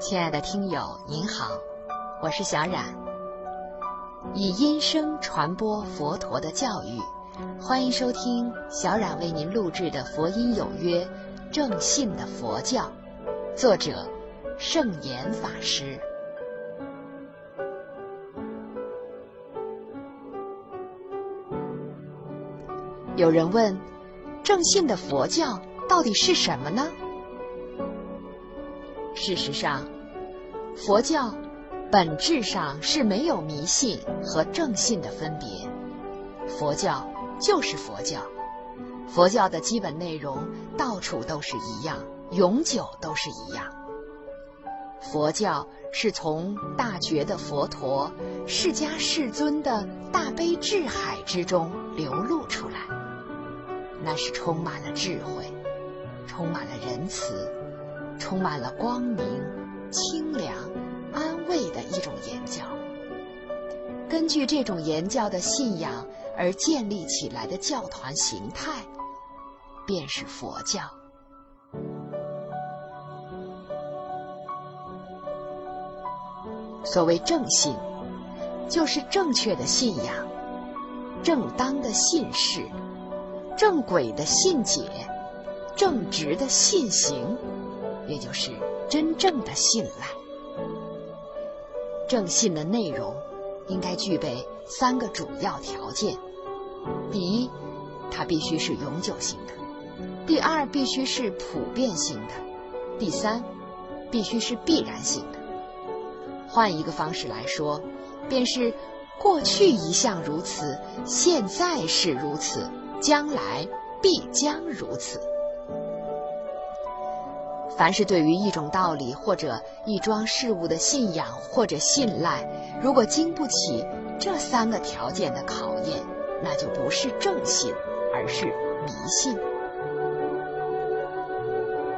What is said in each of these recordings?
亲爱的听友，您好，我是小冉。以音声传播佛陀的教育，欢迎收听小冉为您录制的《佛音有约》正信的佛教，作者圣严法师。有人问：正信的佛教到底是什么呢？事实上，佛教本质上是没有迷信和正信的分别。佛教就是佛教，佛教的基本内容到处都是一样，永久都是一样。佛教是从大觉的佛陀、释迦世尊的大悲智海之中流露出来，那是充满了智慧，充满了仁慈。充满了光明、清凉、安慰的一种言教。根据这种言教的信仰而建立起来的教团形态，便是佛教。所谓正信，就是正确的信仰、正当的信事、正轨的信解、正直的信行。也就是真正的信赖。正信的内容应该具备三个主要条件：第一，它必须是永久性的；第二，必须是普遍性的；第三，必须是必然性的。换一个方式来说，便是过去一向如此，现在是如此，将来必将如此。凡是对于一种道理或者一桩事物的信仰或者信赖，如果经不起这三个条件的考验，那就不是正信，而是迷信。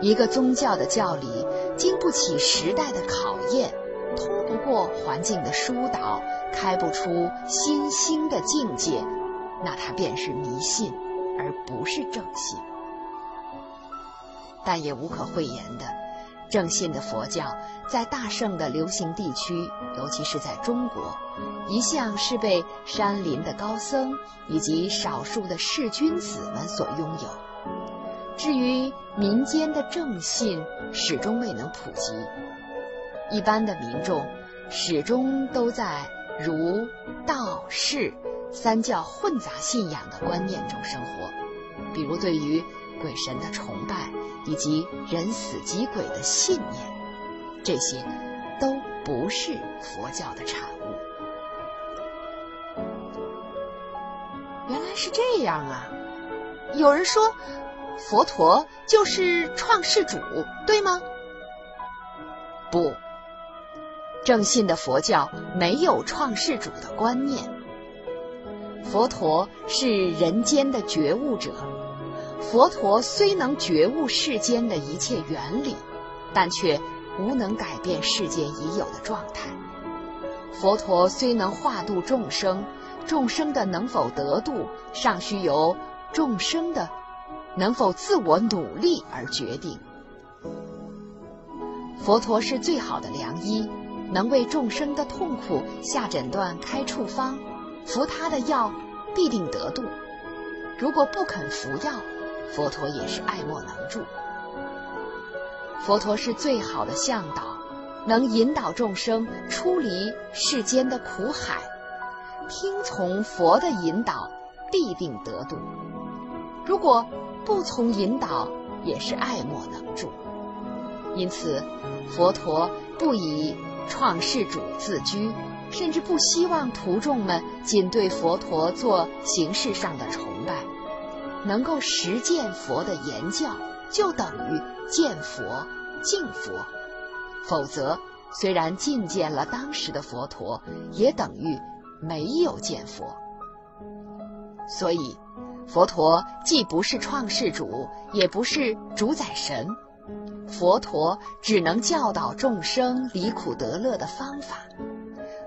一个宗教的教理经不起时代的考验，通不过环境的疏导，开不出新兴的境界，那它便是迷信，而不是正信。但也无可讳言的，正信的佛教在大圣的流行地区，尤其是在中国，一向是被山林的高僧以及少数的士君子们所拥有。至于民间的正信，始终未能普及。一般的民众始终都在儒、道、释三教混杂信仰的观念中生活，比如对于。鬼神的崇拜以及人死即鬼的信念，这些都不是佛教的产物。原来是这样啊！有人说，佛陀就是创世主，对吗？不，正信的佛教没有创世主的观念。佛陀是人间的觉悟者。佛陀虽能觉悟世间的一切原理，但却无能改变世间已有的状态。佛陀虽能化度众生，众生的能否得度，尚需由众生的能否自我努力而决定。佛陀是最好的良医，能为众生的痛苦下诊断、开处方，服他的药必定得度。如果不肯服药，佛陀也是爱莫能助。佛陀是最好的向导，能引导众生出离世间的苦海。听从佛的引导，必定得度；如果不从引导，也是爱莫能助。因此，佛陀不以创世主自居，甚至不希望徒众们仅对佛陀做形式上的崇拜。能够实践佛的言教，就等于见佛、敬佛；否则，虽然觐见了当时的佛陀，也等于没有见佛。所以，佛陀既不是创世主，也不是主宰神，佛陀只能教导众生离苦得乐的方法。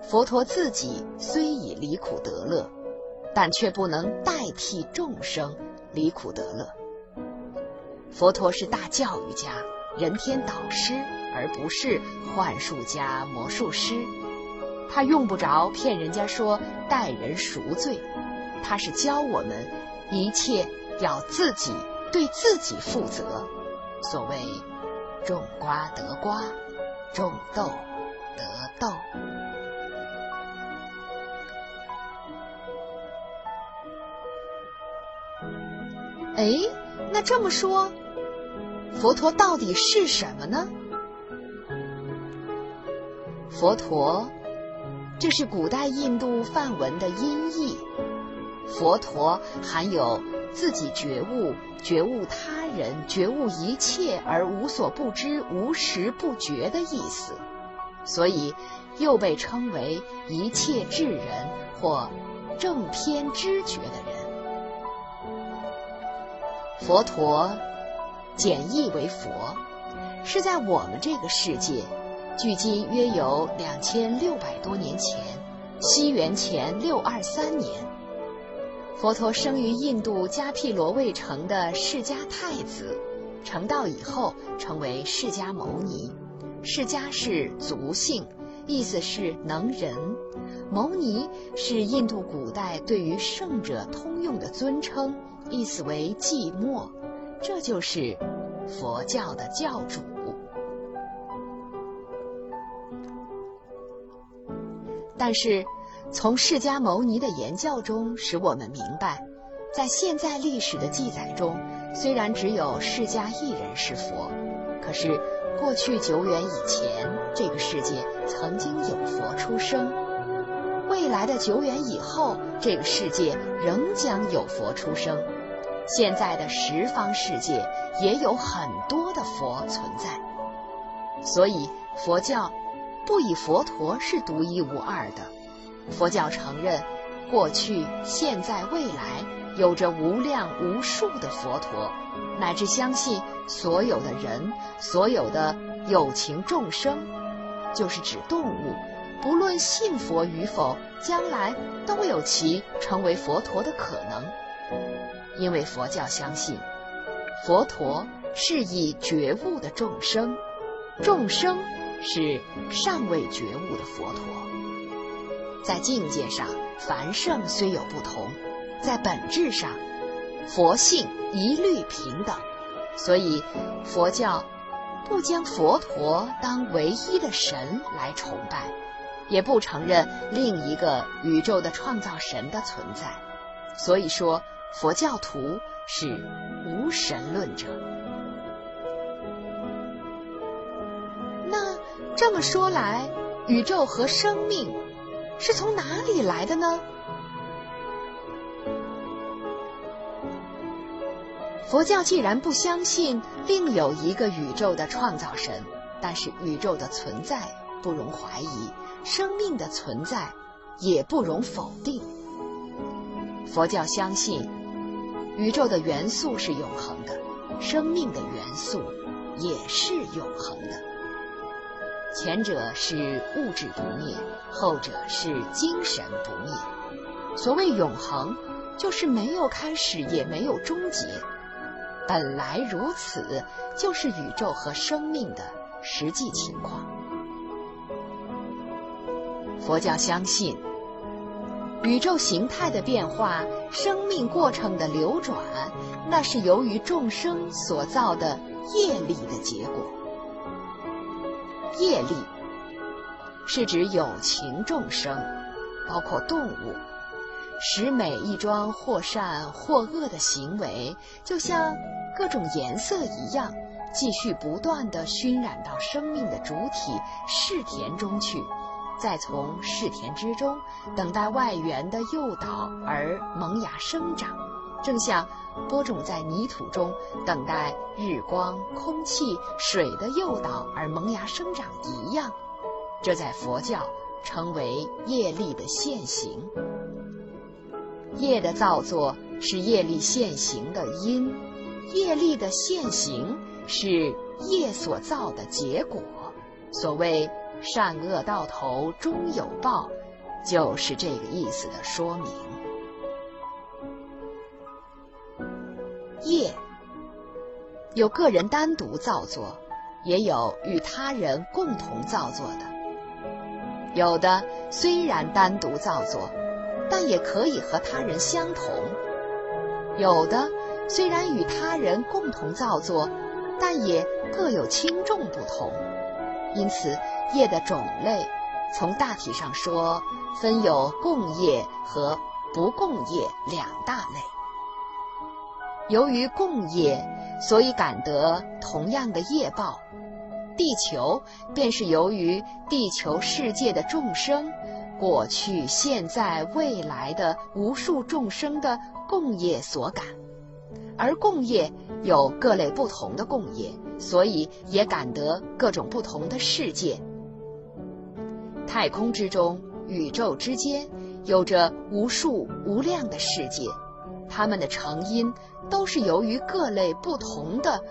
佛陀自己虽已离苦得乐，但却不能代替众生。离苦得乐，佛陀是大教育家，人天导师，而不是幻术家、魔术师。他用不着骗人家说待人赎罪，他是教我们一切要自己对自己负责。所谓种瓜得瓜，种豆得豆。哎，那这么说，佛陀到底是什么呢？佛陀，这是古代印度梵文的音译。佛陀含有自己觉悟、觉悟他人、觉悟一切而无所不知、无时不觉的意思，所以又被称为一切智人或正偏知觉的人。佛陀，简易为佛，是在我们这个世界，距今约有两千六百多年前，西元前六二三年，佛陀生于印度迦毗罗卫城的释迦太子，成道以后成为释迦牟尼。释迦是族姓，意思是能人；牟尼是印度古代对于圣者通用的尊称。意思为寂寞，这就是佛教的教主。但是，从释迦牟尼的言教中，使我们明白，在现在历史的记载中，虽然只有释迦一人是佛，可是过去久远以前，这个世界曾经有佛出生；未来的久远以后，这个世界仍将有佛出生。现在的十方世界也有很多的佛存在，所以佛教不以佛陀是独一无二的。佛教承认过去、现在、未来有着无量无数的佛陀，乃至相信所有的人、所有的有情众生，就是指动物，不论信佛与否，将来都有其成为佛陀的可能。因为佛教相信，佛陀是以觉悟的众生，众生是尚未觉悟的佛陀。在境界上，凡圣虽有不同，在本质上，佛性一律平等。所以，佛教不将佛陀当唯一的神来崇拜，也不承认另一个宇宙的创造神的存在。所以说。佛教徒是无神论者。那这么说来，宇宙和生命是从哪里来的呢？佛教既然不相信另有一个宇宙的创造神，但是宇宙的存在不容怀疑，生命的存在也不容否定。佛教相信。宇宙的元素是永恒的，生命的元素也是永恒的。前者是物质不灭，后者是精神不灭。所谓永恒，就是没有开始也没有终结，本来如此，就是宇宙和生命的实际情况。佛教相信。宇宙形态的变化，生命过程的流转，那是由于众生所造的业力的结果。业力是指有情众生，包括动物，使每一桩或善或恶的行为，就像各种颜色一样，继续不断地熏染到生命的主体世田中去。再从世田之中等待外缘的诱导而萌芽生长，正像播种在泥土中等待日光、空气、水的诱导而萌芽生长一样。这在佛教称为业力的现行。业的造作是业力现行的因，业力的现行是业所造的结果。所谓。善恶到头终有报，就是这个意思的说明。业有个人单独造作，也有与他人共同造作的。有的虽然单独造作，但也可以和他人相同；有的虽然与他人共同造作，但也各有轻重不同。因此，业的种类，从大体上说，分有共业和不共业两大类。由于共业，所以感得同样的业报。地球便是由于地球世界的众生，过去、现在、未来的无数众生的共业所感，而共业有各类不同的共业。所以也感得各种不同的世界。太空之中，宇宙之间，有着无数无量的世界，它们的成因都是由于各类不同的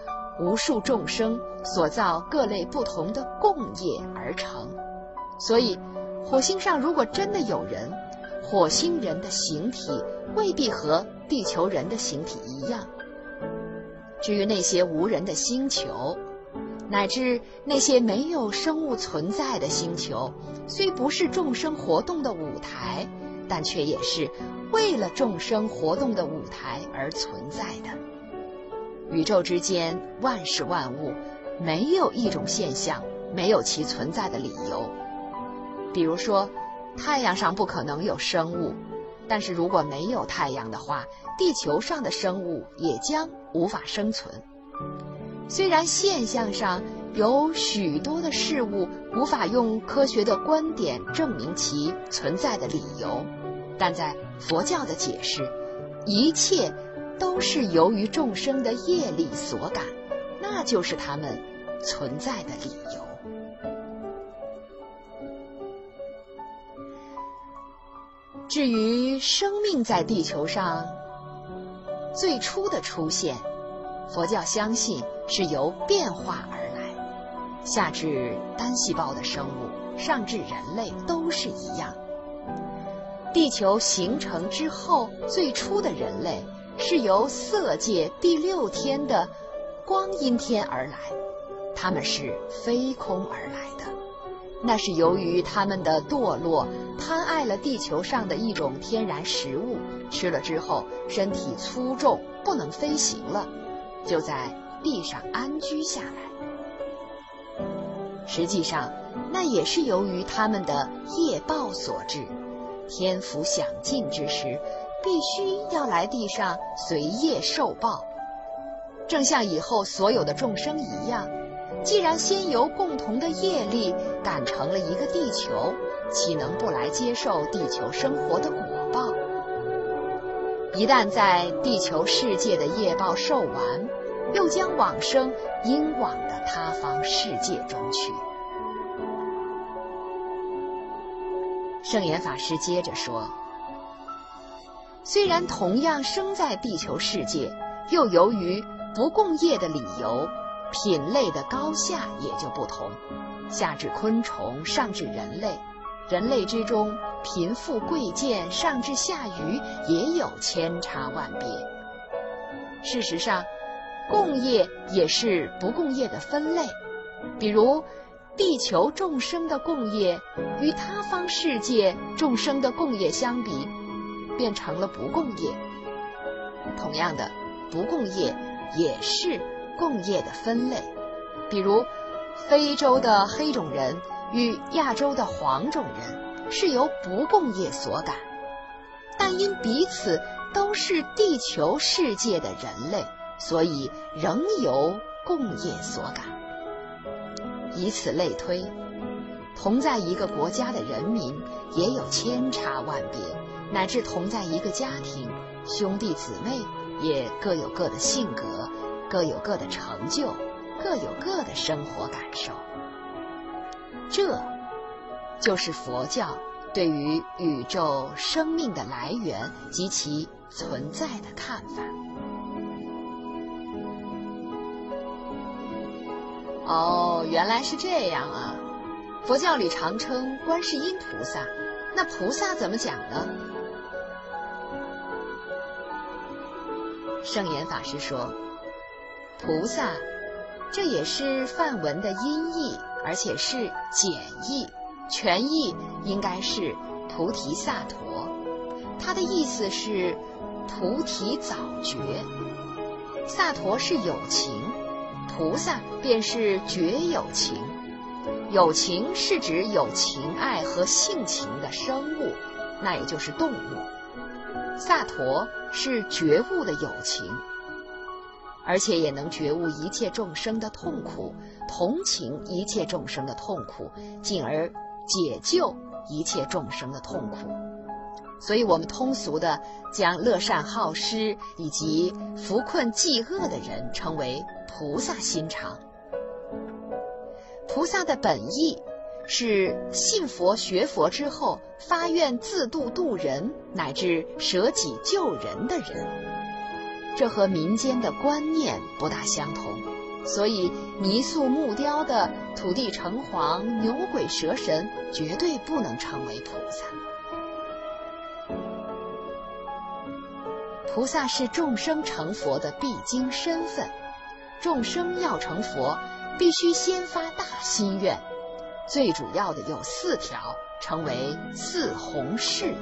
无数众生所造各类不同的共业而成。所以，火星上如果真的有人，火星人的形体未必和地球人的形体一样。至于那些无人的星球，乃至那些没有生物存在的星球，虽不是众生活动的舞台，但却也是为了众生活动的舞台而存在的。宇宙之间万事万物，没有一种现象没有其存在的理由。比如说，太阳上不可能有生物。但是如果没有太阳的话，地球上的生物也将无法生存。虽然现象上有许多的事物无法用科学的观点证明其存在的理由，但在佛教的解释，一切都是由于众生的业力所感，那就是他们存在的理由。至于生命在地球上最初的出现，佛教相信是由变化而，下至单细胞的生物，上至人类都是一样。地球形成之后，最初的人类是由色界第六天的光阴天而来，他们是飞空而来的。那是由于他们的堕落，贪爱了地球上的一种天然食物，吃了之后身体粗重，不能飞行了，就在地上安居下来。实际上，那也是由于他们的业报所致。天福享尽之时，必须要来地上随业受报，正像以后所有的众生一样。既然先由共同的业力感成了一个地球，岂能不来接受地球生活的果报？一旦在地球世界的业报受完，又将往生应往的他方世界中去。圣严法师接着说：“虽然同样生在地球世界，又由于不共业的理由。”品类的高下也就不同，下至昆虫，上至人类，人类之中贫富贵贱，上至下愚，也有千差万别。事实上，共业也是不共业的分类。比如，地球众生的共业与他方世界众生的共业相比，变成了不共业。同样的，不共业也是。共业的分类，比如非洲的黑种人与亚洲的黄种人是由不共业所感，但因彼此都是地球世界的人类，所以仍由共业所感。以此类推，同在一个国家的人民也有千差万别，乃至同在一个家庭，兄弟姊妹也各有各的性格。各有各的成就，各有各的生活感受。这，就是佛教对于宇宙生命的来源及其存在的看法。哦，原来是这样啊！佛教里常称观世音菩萨，那菩萨怎么讲呢？圣严法师说。菩萨这也是梵文的音译，而且是简译，全译应该是菩提萨陀。它的意思是菩提早觉，萨陀是有情，菩萨便是觉有情。有情是指有情爱和性情的生物，那也就是动物。萨陀是觉悟的有情。而且也能觉悟一切众生的痛苦，同情一切众生的痛苦，进而解救一切众生的痛苦。所以，我们通俗的将乐善好施以及扶困济恶的人称为菩萨心肠。菩萨的本意是信佛学佛之后发愿自度度人，乃至舍己救人的人。这和民间的观念不大相同，所以泥塑木雕的土地城隍、牛鬼蛇神绝对不能成为菩萨。菩萨是众生成佛的必经身份，众生要成佛，必须先发大心愿，最主要的有四条，称为四弘誓愿。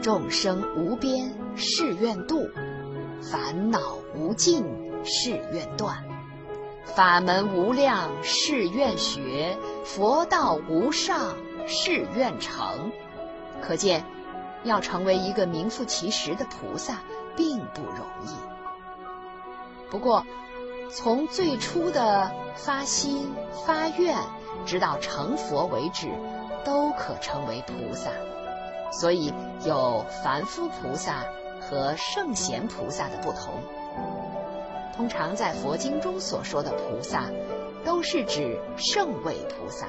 众生无边誓愿度，烦恼无尽誓愿断，法门无量誓愿学，佛道无上誓愿成。可见，要成为一个名副其实的菩萨，并不容易。不过，从最初的发心发愿，直到成佛为止，都可成为菩萨。所以有凡夫菩萨和圣贤菩萨的不同。通常在佛经中所说的菩萨，都是指圣位菩萨。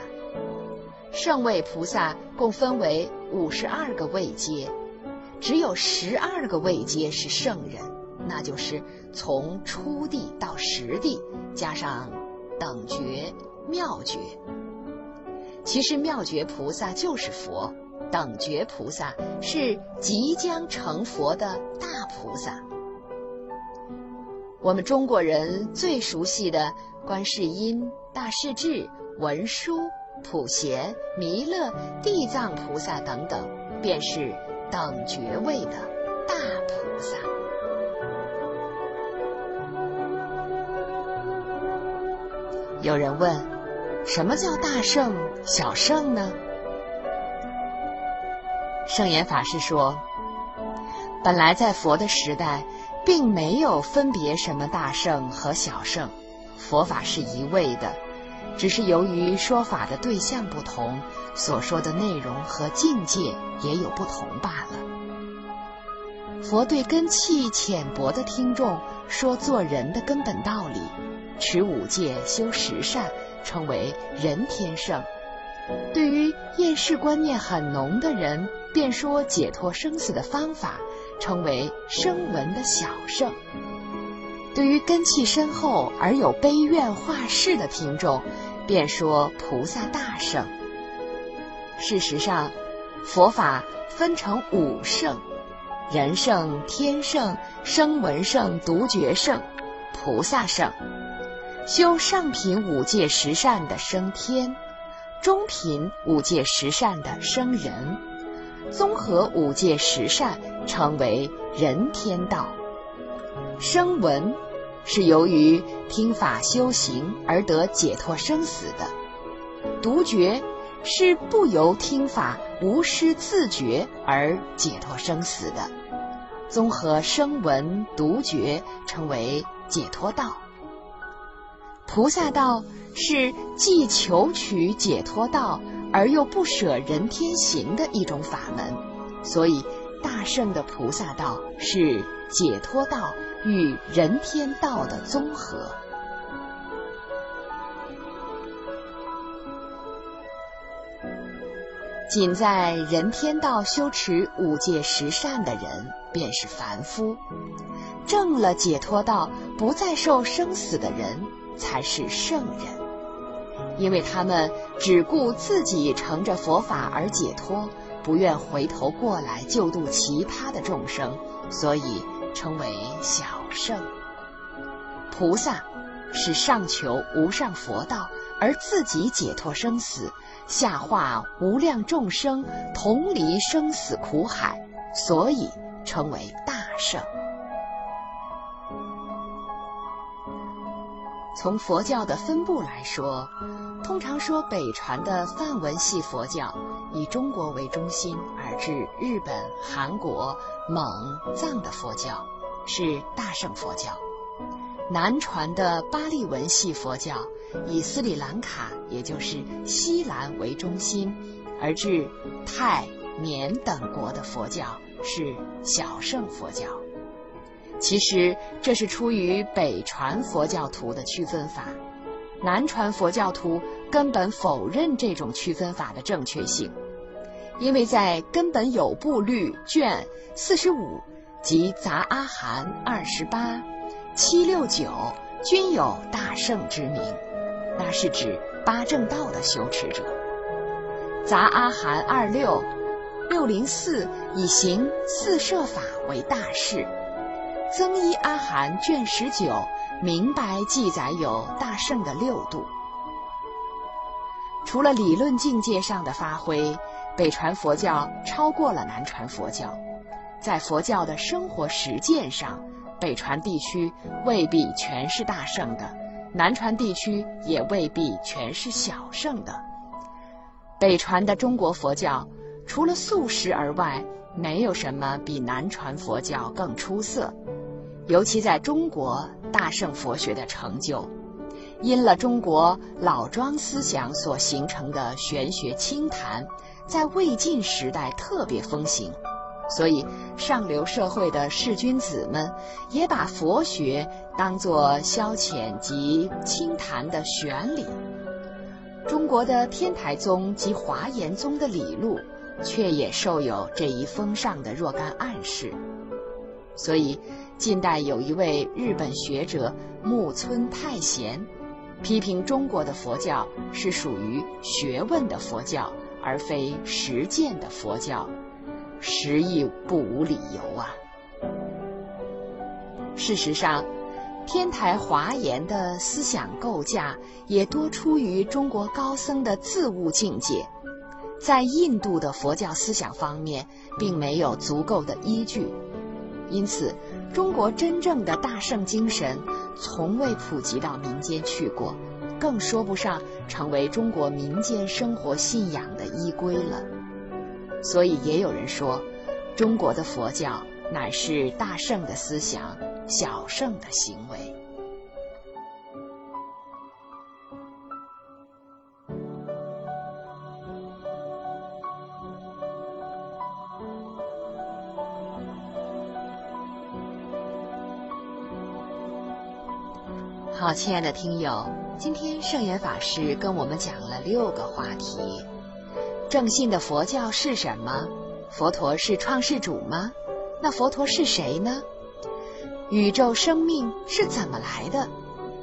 圣位菩萨共分为五十二个位阶，只有十二个位阶是圣人，那就是从初地到十地，加上等觉、妙觉。其实妙觉菩萨就是佛。等觉菩萨是即将成佛的大菩萨。我们中国人最熟悉的观世音、大势至、文殊、普贤、弥勒、地藏菩萨等等，便是等觉位的大菩萨。有人问：什么叫大圣、小圣呢？圣严法师说：“本来在佛的时代，并没有分别什么大圣和小圣，佛法是一味的，只是由于说法的对象不同，所说的内容和境界也有不同罢了。佛对根气浅薄的听众说做人的根本道理，持五戒修十善，称为人天圣；对于厌世观念很浓的人，便说解脱生死的方法，称为声闻的小圣；对于根气深厚而有悲怨化世的听众，便说菩萨大圣。事实上，佛法分成五圣：人圣、天圣、声闻圣、独觉圣、菩萨圣。修上品五戒十善的升天，中品五戒十善的升人。综合五戒十善，称为人天道。声闻是由于听法修行而得解脱生死的；独觉是不由听法无师自觉而解脱生死的。综合声闻、独觉，称为解脱道。菩萨道是既求取解脱道。而又不舍人天行的一种法门，所以大圣的菩萨道是解脱道与人天道的综合。仅在人天道修持五戒十善的人，便是凡夫；证了解脱道，不再受生死的人，才是圣人。因为他们只顾自己乘着佛法而解脱，不愿回头过来救度其他的众生，所以称为小圣。菩萨是上求无上佛道，而自己解脱生死，下化无量众生，同离生死苦海，所以称为大圣。从佛教的分布来说，通常说北传的梵文系佛教以中国为中心，而至日本、韩国、蒙、藏的佛教是大乘佛教；南传的巴利文系佛教以斯里兰卡，也就是西兰为中心，而至泰、缅等国的佛教是小乘佛教。其实这是出于北传佛教徒的区分法，南传佛教徒根本否认这种区分法的正确性，因为在根本有部律卷四十五及杂阿含二十八、七六九均有大圣之名，那是指八正道的修持者。杂阿含二六六零四以行四摄法为大事。增一阿含卷十九明白记载有大圣的六度。除了理论境界上的发挥，北传佛教超过了南传佛教。在佛教的生活实践上，北传地区未必全是大圣的，南传地区也未必全是小圣的。北传的中国佛教，除了素食而外，没有什么比南传佛教更出色。尤其在中国大圣佛学的成就，因了中国老庄思想所形成的玄学清谈，在魏晋时代特别风行，所以上流社会的士君子们也把佛学当作消遣及清谈的玄理。中国的天台宗及华严宗的理路，却也受有这一风尚的若干暗示，所以。近代有一位日本学者木村太贤，批评中国的佛教是属于学问的佛教，而非实践的佛教，实亦不无理由啊。事实上，天台华严的思想构架也多出于中国高僧的自悟境界，在印度的佛教思想方面并没有足够的依据，因此。中国真正的大圣精神从未普及到民间去过，更说不上成为中国民间生活信仰的依归了。所以也有人说，中国的佛教乃是大圣的思想，小圣的行为。好，亲爱的听友，今天圣严法师跟我们讲了六个话题：正信的佛教是什么？佛陀是创世主吗？那佛陀是谁呢？宇宙生命是怎么来的？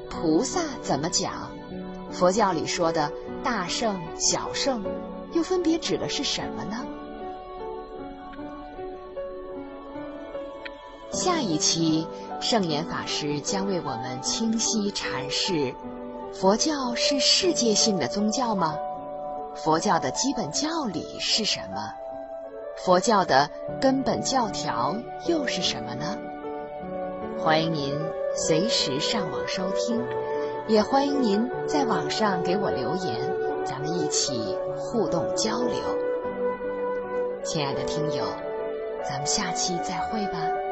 菩萨怎么讲？佛教里说的大圣、小圣，又分别指的是什么呢？下一期。圣严法师将为我们清晰阐释：佛教是世界性的宗教吗？佛教的基本教理是什么？佛教的根本教条又是什么呢？欢迎您随时上网收听，也欢迎您在网上给我留言，咱们一起互动交流。亲爱的听友，咱们下期再会吧。